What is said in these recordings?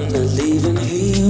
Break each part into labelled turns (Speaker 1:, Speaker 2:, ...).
Speaker 1: I'm not leaving here.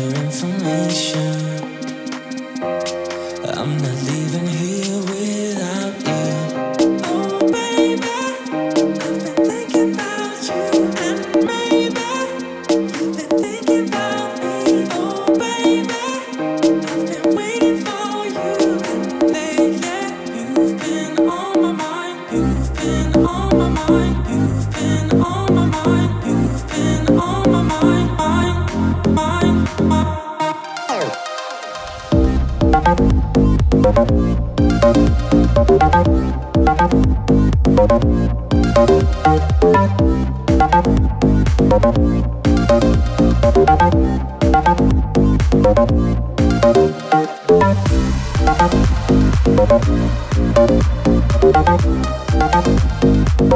Speaker 1: your information. I'm not leaving here with.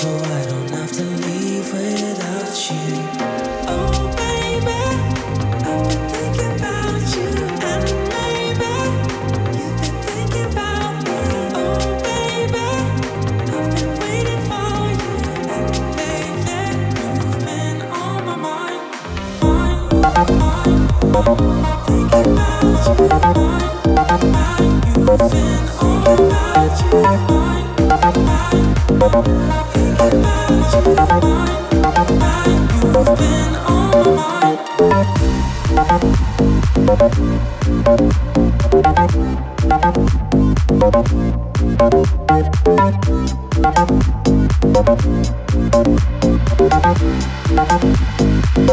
Speaker 1: so I don't have to leave without you.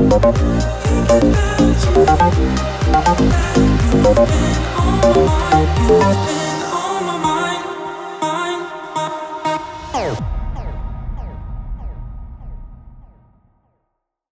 Speaker 1: Think about you, and all